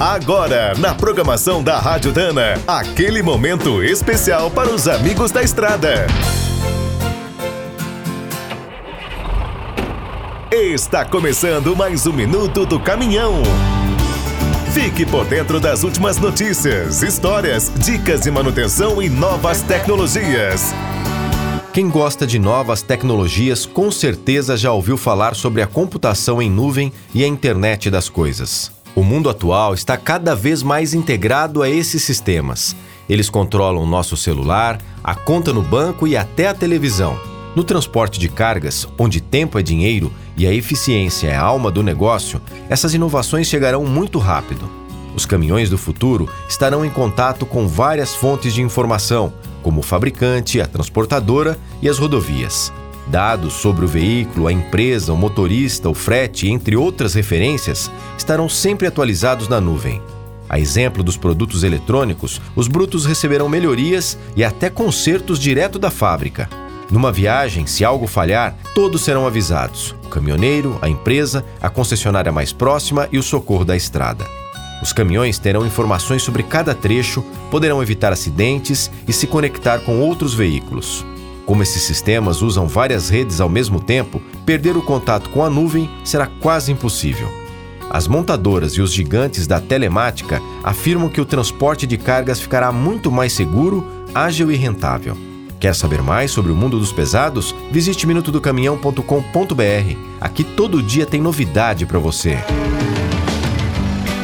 Agora, na programação da Rádio Dana, aquele momento especial para os amigos da estrada. Está começando mais um minuto do caminhão. Fique por dentro das últimas notícias, histórias, dicas de manutenção e novas tecnologias. Quem gosta de novas tecnologias com certeza já ouviu falar sobre a computação em nuvem e a internet das coisas. O mundo atual está cada vez mais integrado a esses sistemas. Eles controlam nosso celular, a conta no banco e até a televisão. No transporte de cargas, onde tempo é dinheiro e a eficiência é a alma do negócio, essas inovações chegarão muito rápido. Os caminhões do futuro estarão em contato com várias fontes de informação, como o fabricante, a transportadora e as rodovias. Dados sobre o veículo, a empresa, o motorista, o frete, entre outras referências, estarão sempre atualizados na nuvem. A exemplo dos produtos eletrônicos, os brutos receberão melhorias e até consertos direto da fábrica. Numa viagem, se algo falhar, todos serão avisados: o caminhoneiro, a empresa, a concessionária mais próxima e o socorro da estrada. Os caminhões terão informações sobre cada trecho, poderão evitar acidentes e se conectar com outros veículos. Como esses sistemas usam várias redes ao mesmo tempo, perder o contato com a nuvem será quase impossível. As montadoras e os gigantes da telemática afirmam que o transporte de cargas ficará muito mais seguro, ágil e rentável. Quer saber mais sobre o mundo dos pesados? Visite minutodocaminhão.com.br. Aqui todo dia tem novidade para você.